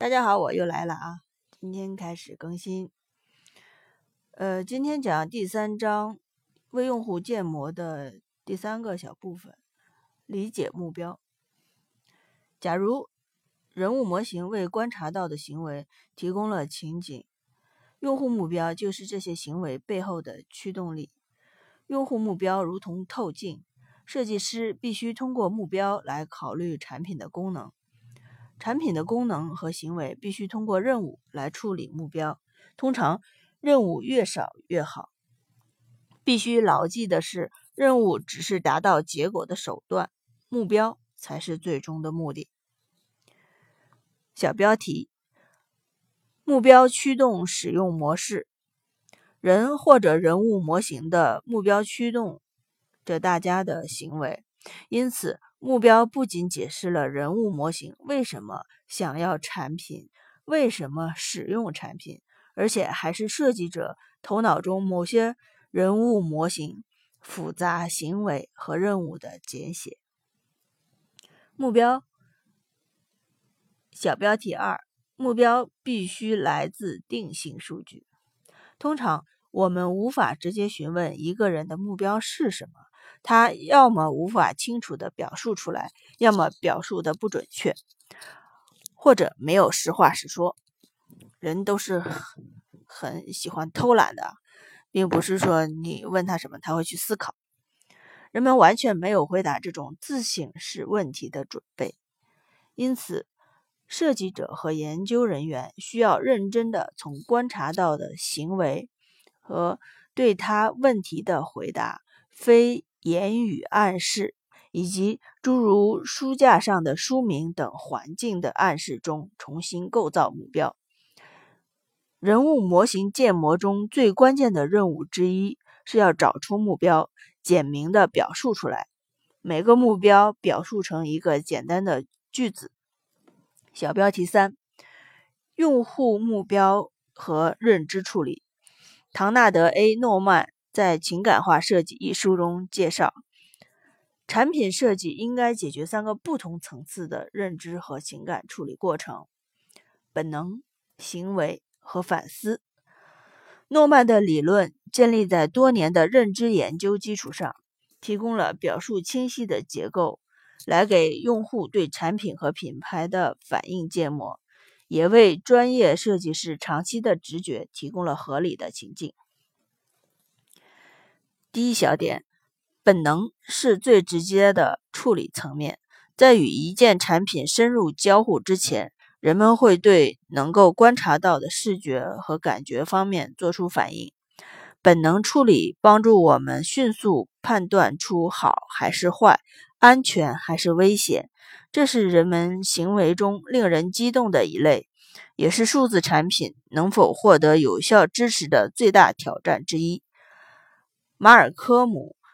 大家好，我又来了啊！今天开始更新。呃，今天讲第三章为用户建模的第三个小部分，理解目标。假如人物模型为观察到的行为提供了情景，用户目标就是这些行为背后的驱动力。用户目标如同透镜，设计师必须通过目标来考虑产品的功能。产品的功能和行为必须通过任务来处理目标，通常任务越少越好。必须牢记的是，任务只是达到结果的手段，目标才是最终的目的。小标题：目标驱动使用模式。人或者人物模型的目标驱动着大家的行为，因此。目标不仅解释了人物模型为什么想要产品、为什么使用产品，而且还是设计者头脑中某些人物模型复杂行为和任务的简写。目标小标题二：目标必须来自定性数据。通常，我们无法直接询问一个人的目标是什么。他要么无法清楚地表述出来，要么表述的不准确，或者没有实话实说。人都是很喜欢偷懒的，并不是说你问他什么他会去思考。人们完全没有回答这种自省式问题的准备，因此，设计者和研究人员需要认真地从观察到的行为和对他问题的回答非。言语暗示以及诸如书架上的书名等环境的暗示中重新构造目标。人物模型建模中最关键的任务之一是要找出目标，简明的表述出来。每个目标表述成一个简单的句子。小标题三：用户目标和认知处理。唐纳德 ·A· 诺曼。在《情感化设计》一书中介绍，产品设计应该解决三个不同层次的认知和情感处理过程：本能、行为和反思。诺曼的理论建立在多年的认知研究基础上，提供了表述清晰的结构，来给用户对产品和品牌的反应建模，也为专业设计师长期的直觉提供了合理的情境。第一小点，本能是最直接的处理层面。在与一件产品深入交互之前，人们会对能够观察到的视觉和感觉方面做出反应。本能处理帮助我们迅速判断出好还是坏、安全还是危险。这是人们行为中令人激动的一类，也是数字产品能否获得有效支持的最大挑战之一。马尔科姆·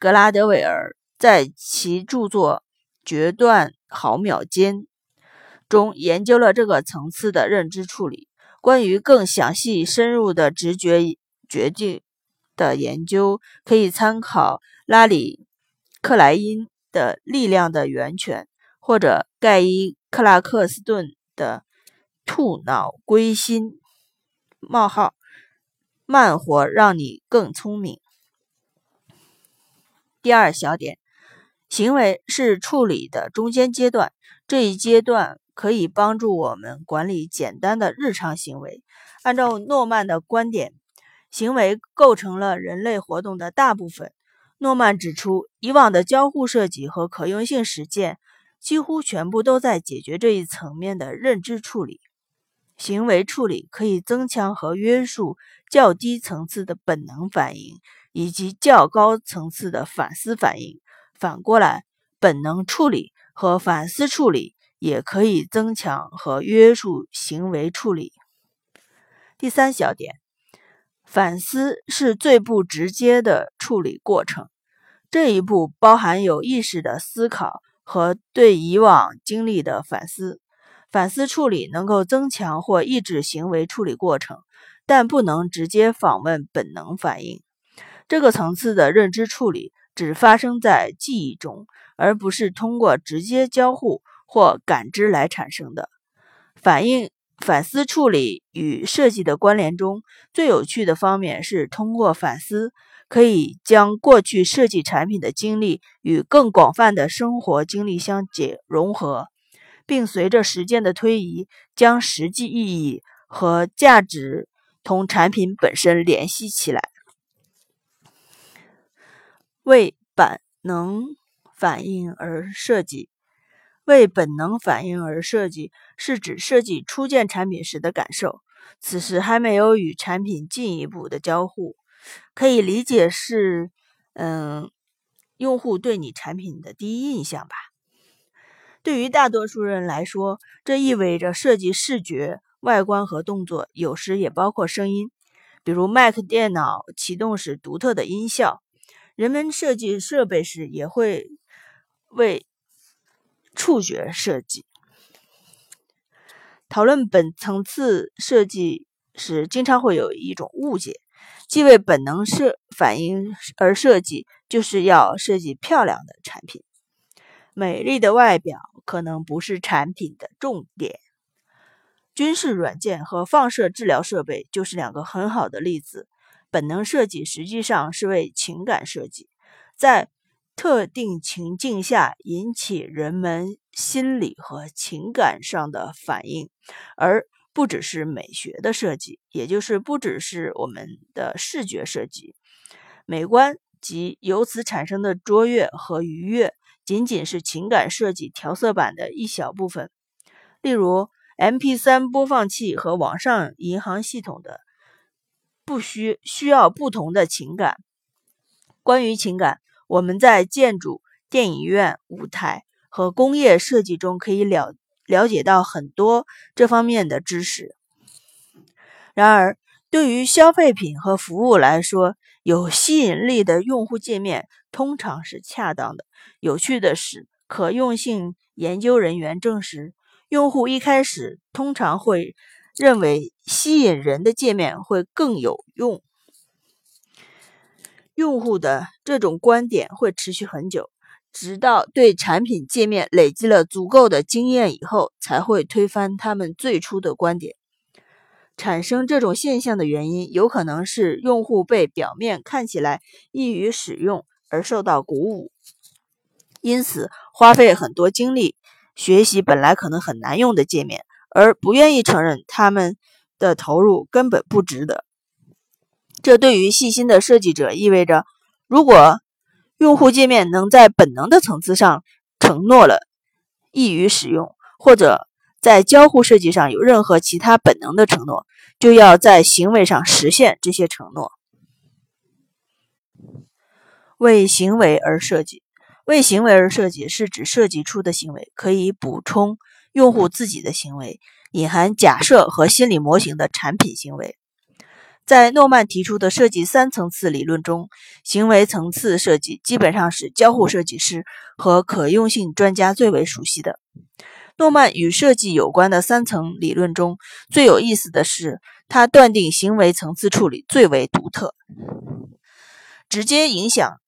格拉德韦尔在其著作《决断毫秒间》中研究了这个层次的认知处理。关于更详细、深入的直觉决定的研究，可以参考拉里·克莱因的《力量的源泉》，或者盖伊·克拉克斯顿的《兔脑龟心：冒号慢活让你更聪明》。第二小点，行为是处理的中间阶段，这一阶段可以帮助我们管理简单的日常行为。按照诺曼的观点，行为构成了人类活动的大部分。诺曼指出，以往的交互设计和可用性实践几乎全部都在解决这一层面的认知处理。行为处理可以增强和约束较低层次的本能反应。以及较高层次的反思反应。反过来，本能处理和反思处理也可以增强和约束行为处理。第三小点，反思是最不直接的处理过程。这一步包含有意识的思考和对以往经历的反思。反思处理能够增强或抑制行为处理过程，但不能直接访问本能反应。这个层次的认知处理只发生在记忆中，而不是通过直接交互或感知来产生的。反映反思处理与设计的关联中最有趣的方面是，通过反思可以将过去设计产品的经历与更广泛的生活经历相结融合，并随着时间的推移，将实际意义和价值同产品本身联系起来。为本能反应而设计，为本能反应而设计，是指设计初见产品时的感受，此时还没有与产品进一步的交互，可以理解是，嗯，用户对你产品的第一印象吧。对于大多数人来说，这意味着设计视觉、外观和动作，有时也包括声音，比如 Mac 电脑启动时独特的音效。人们设计设备时也会为触觉设计。讨论本层次设计时，经常会有一种误解，即为本能设反应而设计，就是要设计漂亮的产品。美丽的外表可能不是产品的重点。军事软件和放射治疗设备就是两个很好的例子。本能设计实际上是为情感设计，在特定情境下引起人们心理和情感上的反应，而不只是美学的设计，也就是不只是我们的视觉设计。美观及由此产生的卓越和愉悦，仅仅是情感设计调色板的一小部分。例如，MP3 播放器和网上银行系统的。不需需要不同的情感。关于情感，我们在建筑、电影院、舞台和工业设计中可以了了解到很多这方面的知识。然而，对于消费品和服务来说，有吸引力的用户界面通常是恰当的。有趣的是，可用性研究人员证实，用户一开始通常会。认为吸引人的界面会更有用。用户的这种观点会持续很久，直到对产品界面累积了足够的经验以后，才会推翻他们最初的观点。产生这种现象的原因，有可能是用户被表面看起来易于使用而受到鼓舞，因此花费很多精力学习本来可能很难用的界面。而不愿意承认他们的投入根本不值得。这对于细心的设计者意味着，如果用户界面能在本能的层次上承诺了易于使用，或者在交互设计上有任何其他本能的承诺，就要在行为上实现这些承诺。为行为而设计，为行为而设计是指设计出的行为可以补充。用户自己的行为隐含假设和心理模型的产品行为，在诺曼提出的设计三层次理论中，行为层次设计基本上是交互设计师和可用性专家最为熟悉的。诺曼与设计有关的三层理论中最有意思的是，他断定行为层次处理最为独特，直接影响。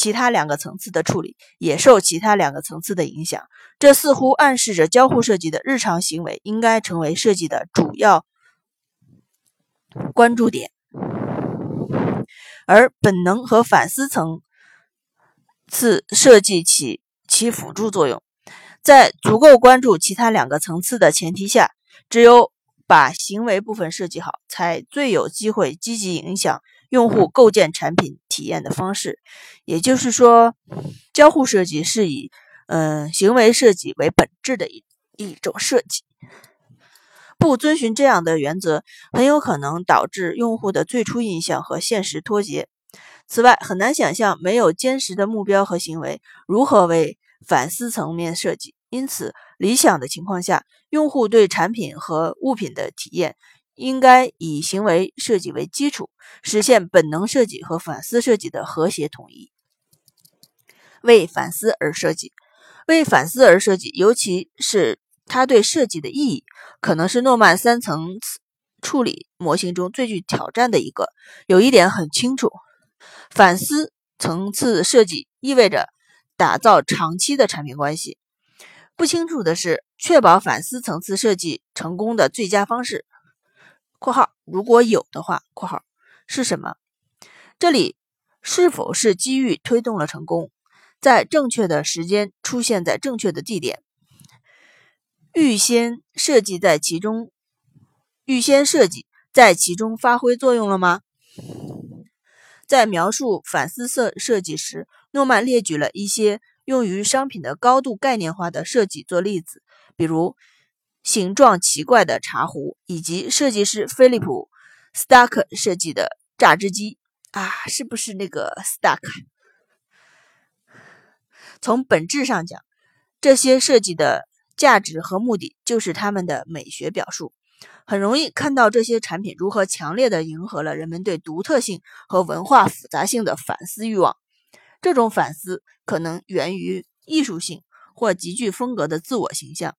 其他两个层次的处理也受其他两个层次的影响，这似乎暗示着交互设计的日常行为应该成为设计的主要关注点，而本能和反思层次设计起起辅助作用。在足够关注其他两个层次的前提下，只有把行为部分设计好，才最有机会积极影响。用户构建产品体验的方式，也就是说，交互设计是以嗯行为设计为本质的一一种设计。不遵循这样的原则，很有可能导致用户的最初印象和现实脱节。此外，很难想象没有坚实的目标和行为如何为反思层面设计。因此，理想的情况下，用户对产品和物品的体验。应该以行为设计为基础，实现本能设计和反思设计的和谐统一。为反思而设计，为反思而设计，尤其是它对设计的意义，可能是诺曼三层次处理模型中最具挑战的一个。有一点很清楚：反思层次设计意味着打造长期的产品关系。不清楚的是，确保反思层次设计成功的最佳方式（括号如果有的话）（括号是什么？这里是否是机遇推动了成功，在正确的时间出现在正确的地点，预先设计在其中，预先设计在其中发挥作用了吗？）在描述反思设设计时，诺曼列举了一些。用于商品的高度概念化的设计做例子，比如形状奇怪的茶壶，以及设计师菲利普·斯塔克设计的榨汁机啊，是不是那个斯塔克？从本质上讲，这些设计的价值和目的就是他们的美学表述。很容易看到这些产品如何强烈的迎合了人们对独特性和文化复杂性的反思欲望。这种反思可能源于艺术性或极具风格的自我形象。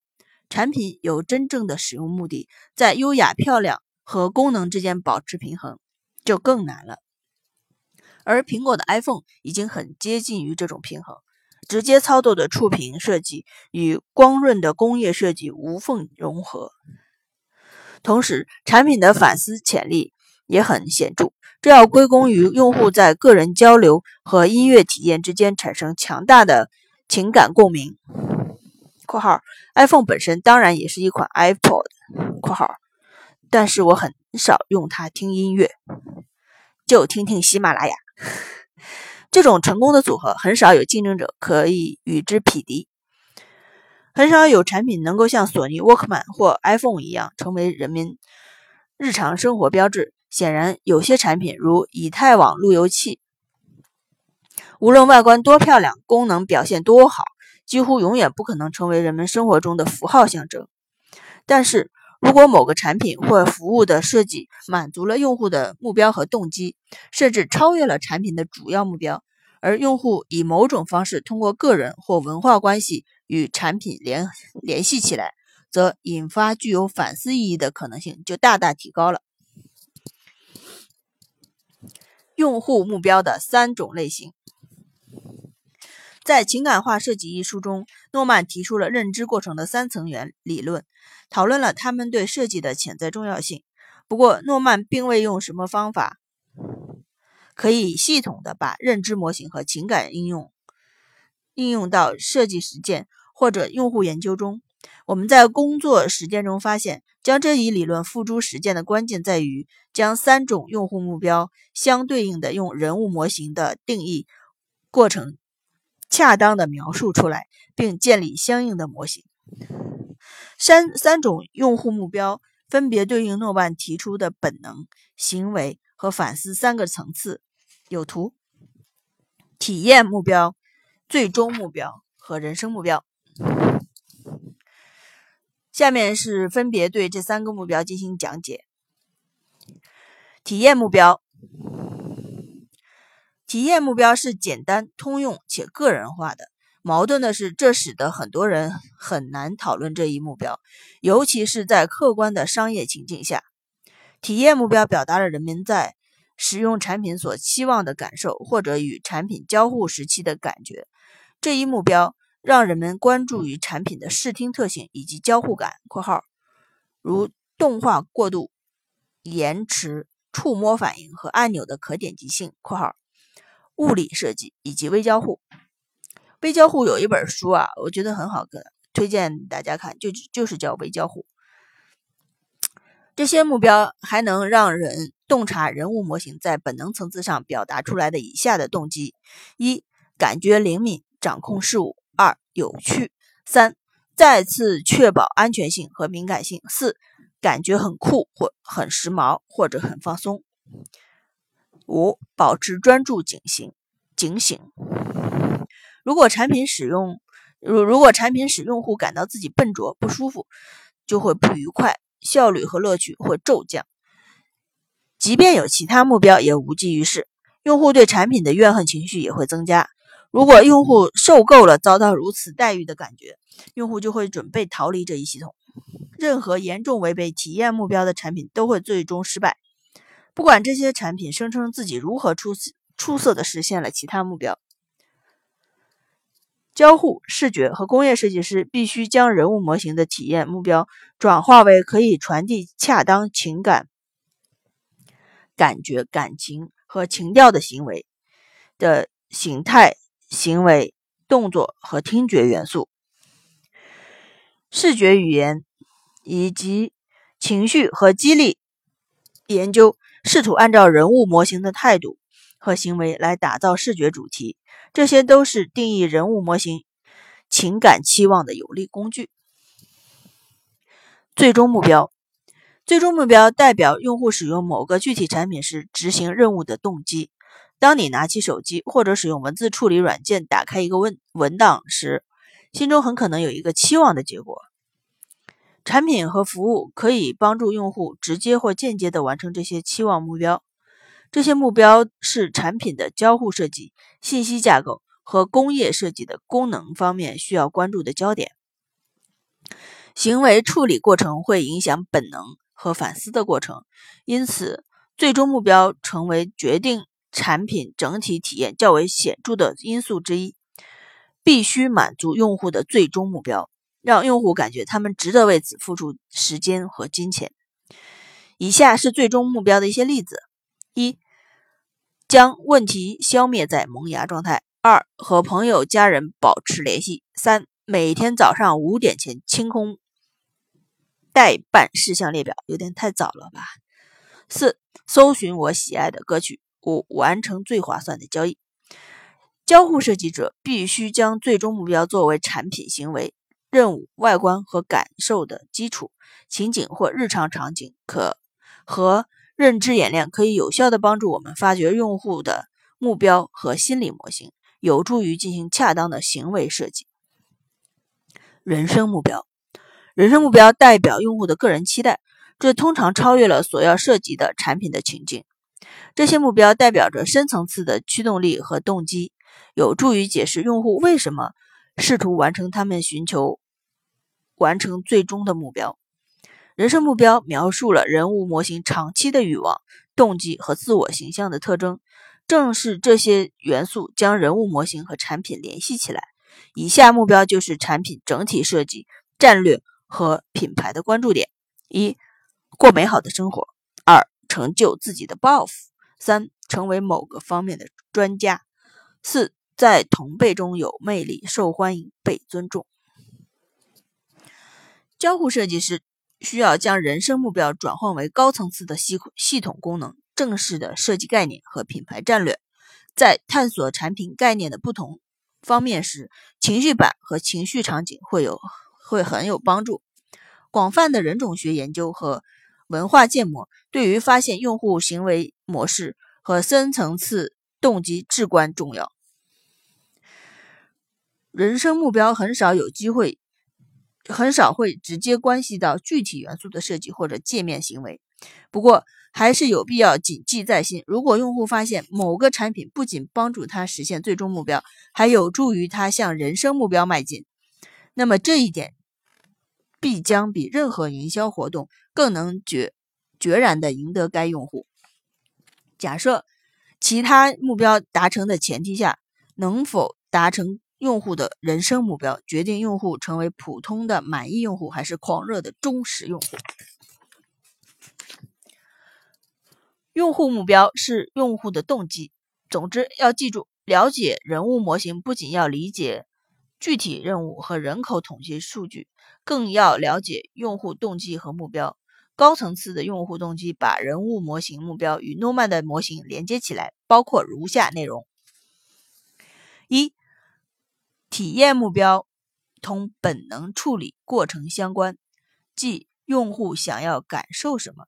产品有真正的使用目的，在优雅、漂亮和功能之间保持平衡就更难了。而苹果的 iPhone 已经很接近于这种平衡。直接操作的触屏设计与光润的工业设计无缝融合，同时产品的反思潜力也很显著。这要归功于用户在个人交流和音乐体验之间产生强大的情感共鸣。（括号 iPhone 本身当然也是一款 iPod。）（括号）但是我很少用它听音乐，就听听喜马拉雅。这种成功的组合很少有竞争者可以与之匹敌，很少有产品能够像索尼 Walkman 或 iPhone 一样成为人民日常生活标志。显然，有些产品如以太网路由器，无论外观多漂亮，功能表现多好，几乎永远不可能成为人们生活中的符号象征。但是如果某个产品或服务的设计满足了用户的目标和动机，甚至超越了产品的主要目标，而用户以某种方式通过个人或文化关系与产品联联系起来，则引发具有反思意义的可能性就大大提高了。用户目标的三种类型，在《情感化设计》一书中，诺曼提出了认知过程的三层元理论，讨论了他们对设计的潜在重要性。不过，诺曼并未用什么方法可以系统的把认知模型和情感应用应用到设计实践或者用户研究中。我们在工作实践中发现，将这一理论付诸实践的关键在于将三种用户目标相对应的用人物模型的定义过程恰当的描述出来，并建立相应的模型。三三种用户目标分别对应诺曼提出的本能、行为和反思三个层次。有图：体验目标、最终目标和人生目标。下面是分别对这三个目标进行讲解。体验目标，体验目标是简单、通用且个人化的。矛盾的是，这使得很多人很难讨论这一目标，尤其是在客观的商业情境下。体验目标表达了人们在使用产品所期望的感受，或者与产品交互时期的感觉。这一目标。让人们关注于产品的视听特性以及交互感（括号如动画过渡、延迟、触摸反应和按钮的可点击性）（括号物理设计以及微交互）。微交互有一本书啊，我觉得很好看，推荐大家看，就就是叫微交互。这些目标还能让人洞察人物模型在本能层次上表达出来的以下的动机：一、感觉灵敏，掌控事物。二有趣，三再次确保安全性和敏感性，四感觉很酷或很时髦或者很放松，五保持专注警醒警醒。如果产品使用如如果产品使用户感到自己笨拙不舒服，就会不愉快，效率和乐趣会骤降。即便有其他目标，也无济于事，用户对产品的怨恨情绪也会增加。如果用户受够了遭到如此待遇的感觉，用户就会准备逃离这一系统。任何严重违背体验目标的产品都会最终失败，不管这些产品声称自己如何出出色的实现了其他目标。交互视觉和工业设计师必须将人物模型的体验目标转化为可以传递恰当情感、感觉、感情和情调的行为的形态、行为、动作和听觉元素。视觉语言以及情绪和激励研究试图按照人物模型的态度和行为来打造视觉主题。这些都是定义人物模型情感期望的有力工具。最终目标，最终目标代表用户使用某个具体产品时执行任务的动机。当你拿起手机或者使用文字处理软件打开一个文文档时，心中很可能有一个期望的结果。产品和服务可以帮助用户直接或间接地完成这些期望目标。这些目标是产品的交互设计、信息架构和工业设计的功能方面需要关注的焦点。行为处理过程会影响本能和反思的过程，因此，最终目标成为决定产品整体体验较为显著的因素之一。必须满足用户的最终目标，让用户感觉他们值得为此付出时间和金钱。以下是最终目标的一些例子。一、将问题消灭在萌芽状态；二、和朋友家人保持联系；三、每天早上五点前清空待办事项列表，有点太早了吧；四、搜寻我喜爱的歌曲；五、完成最划算的交易。交互设计者必须将最终目标作为产品行为、任务、外观和感受的基础情景或日常场景，可和。认知演练可以有效地帮助我们发掘用户的目标和心理模型，有助于进行恰当的行为设计。人生目标，人生目标代表用户的个人期待，这通常超越了所要涉及的产品的情境。这些目标代表着深层次的驱动力和动机，有助于解释用户为什么试图完成他们寻求完成最终的目标。人生目标描述了人物模型长期的欲望、动机和自我形象的特征。正是这些元素将人物模型和产品联系起来。以下目标就是产品整体设计、战略和品牌的关注点：一、过美好的生活；二、成就自己的抱负；三、成为某个方面的专家；四、在同辈中有魅力、受欢迎、被尊重。交互设计师。需要将人生目标转换为高层次的系系统功能、正式的设计概念和品牌战略。在探索产品概念的不同方面时，情绪版和情绪场景会有会很有帮助。广泛的人种学研究和文化建模对于发现用户行为模式和深层次动机至关重要。人生目标很少有机会。很少会直接关系到具体元素的设计或者界面行为，不过还是有必要谨记在心。如果用户发现某个产品不仅帮助他实现最终目标，还有助于他向人生目标迈进，那么这一点必将比任何营销活动更能决决然地赢得该用户。假设其他目标达成的前提下，能否达成？用户的人生目标决定用户成为普通的满意用户还是狂热的忠实用户。用户目标是用户的动机。总之，要记住，了解人物模型不仅要理解具体任务和人口统计数据，更要了解用户动机和目标。高层次的用户动机把人物模型目标与诺曼的模型连接起来，包括如下内容：一。体验目标同本能处理过程相关，即用户想要感受什么。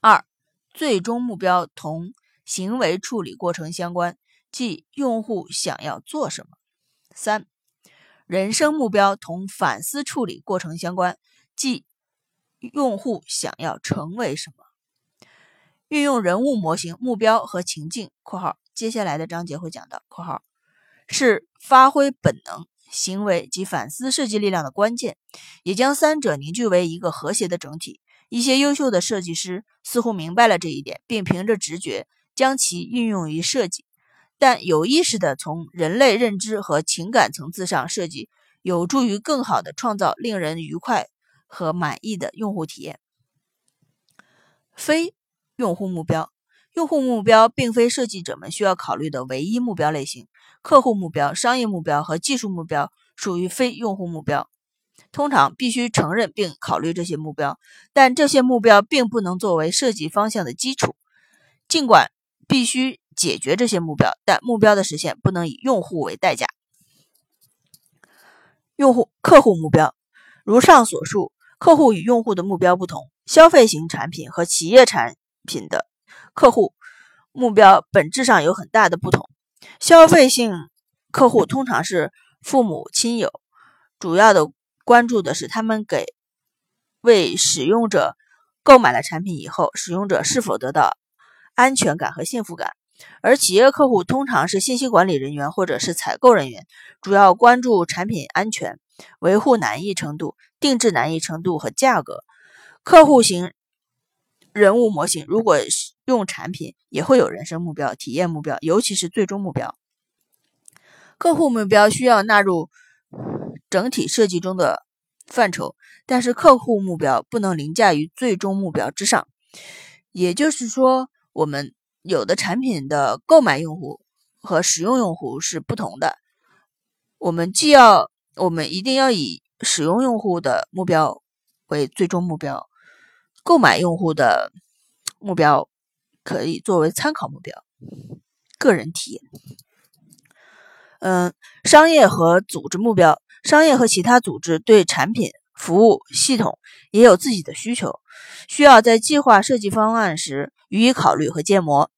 二、最终目标同行为处理过程相关，即用户想要做什么。三、人生目标同反思处理过程相关，即用户想要成为什么。运用人物模型、目标和情境（括号接下来的章节会讲到）（括号）。是发挥本能行为及反思设计力量的关键，也将三者凝聚为一个和谐的整体。一些优秀的设计师似乎明白了这一点，并凭着直觉将其运用于设计。但有意识的从人类认知和情感层次上设计，有助于更好的创造令人愉快和满意的用户体验。非用户目标，用户目标并非设计者们需要考虑的唯一目标类型。客户目标、商业目标和技术目标属于非用户目标。通常必须承认并考虑这些目标，但这些目标并不能作为设计方向的基础。尽管必须解决这些目标，但目标的实现不能以用户为代价。用户客户目标，如上所述，客户与用户的目标不同。消费型产品和企业产品的客户目标本质上有很大的不同。消费性客户通常是父母亲友，主要的关注的是他们给为使用者购买了产品以后，使用者是否得到安全感和幸福感。而企业客户通常是信息管理人员或者是采购人员，主要关注产品安全、维护难易程度、定制难易程度和价格。客户型人物模型如果是用产品，也会有人生目标、体验目标，尤其是最终目标。客户目标需要纳入整体设计中的范畴，但是客户目标不能凌驾于最终目标之上。也就是说，我们有的产品的购买用户和使用用户是不同的。我们既要，我们一定要以使用用户的目标为最终目标。购买用户的目标可以作为参考目标，个人体验。嗯，商业和组织目标，商业和其他组织对产品、服务、系统也有自己的需求，需要在计划设计方案时予以考虑和建模。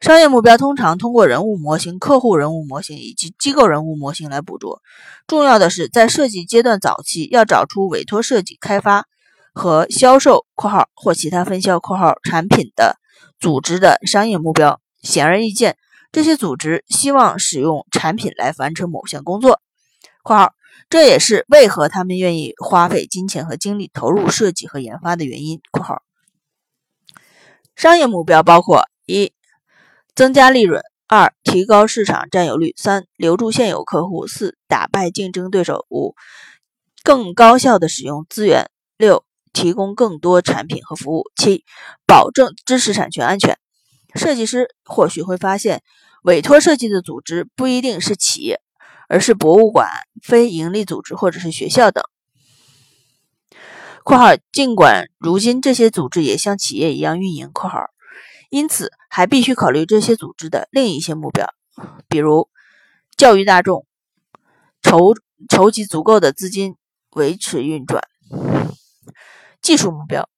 商业目标通常通过人物模型、客户人物模型以及机构人物模型来捕捉。重要的是，在设计阶段早期要找出委托设计、开发。和销售（括号或其他分销）（括号）产品的组织的商业目标，显而易见，这些组织希望使用产品来完成某项工作（括号），这也是为何他们愿意花费金钱和精力投入设计和研发的原因（括号）。商业目标包括：一、增加利润；二、提高市场占有率；三、留住现有客户；四、打败竞争对手；五、更高效的使用资源；六。提供更多产品和服务。七、保证知识产权安全。设计师或许会发现，委托设计的组织不一定是企业，而是博物馆、非营利组织或者是学校等。（括号）尽管如今这些组织也像企业一样运营（括号），因此还必须考虑这些组织的另一些目标，比如教育大众、筹筹集足够的资金维持运转。技术目标，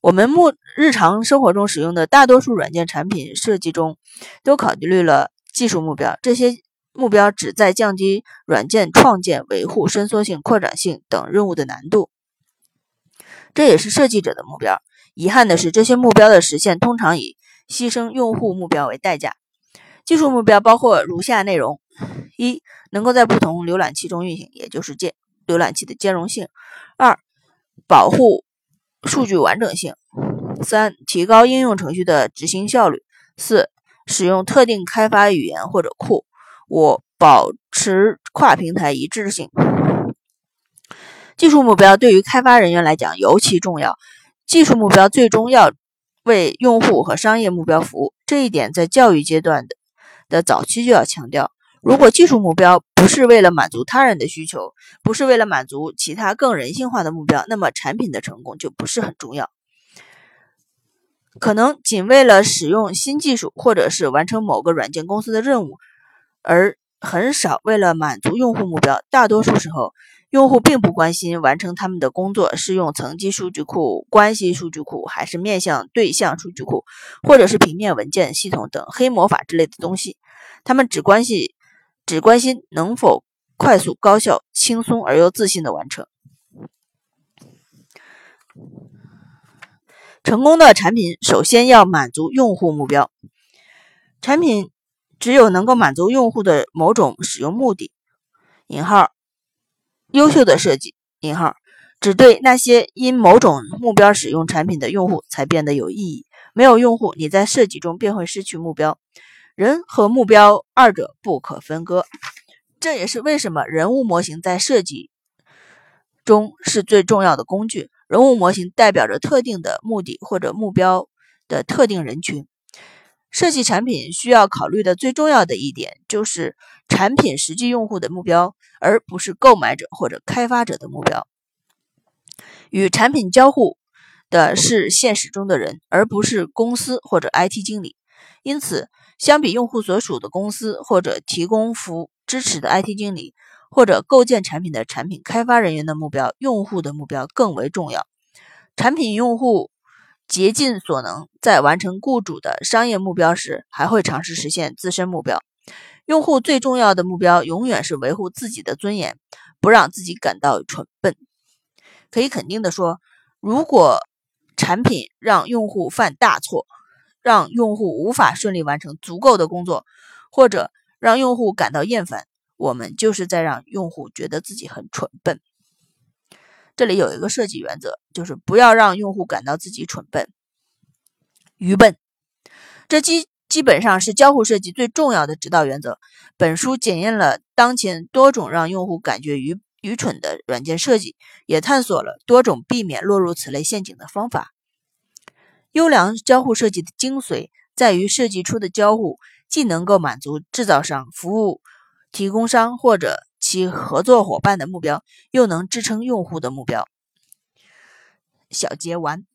我们目日常生活中使用的大多数软件产品设计中，都考虑了技术目标。这些目标旨在降低软件创建、维护、伸缩性、扩展性等任务的难度，这也是设计者的目标。遗憾的是，这些目标的实现通常以牺牲用户目标为代价。技术目标包括如下内容：一、能够在不同浏览器中运行，也就是兼浏览器的兼容性；二、保护。数据完整性，三、提高应用程序的执行效率，四、使用特定开发语言或者库，五、保持跨平台一致性。技术目标对于开发人员来讲尤其重要，技术目标最终要为用户和商业目标服务，这一点在教育阶段的的早期就要强调。如果技术目标不是为了满足他人的需求，不是为了满足其他更人性化的目标，那么产品的成功就不是很重要。可能仅为了使用新技术，或者是完成某个软件公司的任务，而很少为了满足用户目标。大多数时候，用户并不关心完成他们的工作是用层级数据库、关系数据库，还是面向对象数据库，或者是平面文件系统等黑魔法之类的东西。他们只关心。只关心能否快速、高效、轻松而又自信的完成。成功的产品首先要满足用户目标。产品只有能够满足用户的某种使用目的（引号），优秀的设计（引号）只对那些因某种目标使用产品的用户才变得有意义。没有用户，你在设计中便会失去目标。人和目标二者不可分割。这也是为什么人物模型在设计中是最重要的工具。人物模型代表着特定的目的或者目标的特定人群。设计产品需要考虑的最重要的一点就是产品实际用户的目标，而不是购买者或者开发者的目标。与产品交互的是现实中的人，而不是公司或者 IT 经理。因此，相比用户所属的公司或者提供服务支持的 IT 经理。或者构建产品的产品开发人员的目标，用户的目标更为重要。产品用户竭尽所能，在完成雇主的商业目标时，还会尝试实现自身目标。用户最重要的目标永远是维护自己的尊严，不让自己感到蠢笨。可以肯定的说，如果产品让用户犯大错，让用户无法顺利完成足够的工作，或者让用户感到厌烦。我们就是在让用户觉得自己很蠢笨。这里有一个设计原则，就是不要让用户感到自己蠢笨、愚笨。这基基本上是交互设计最重要的指导原则。本书检验了当前多种让用户感觉愚愚蠢的软件设计，也探索了多种避免落入此类陷阱的方法。优良交互设计的精髓在于设计出的交互既能够满足制造商、服务。提供商或者其合作伙伴的目标，又能支撑用户的目标。小结完。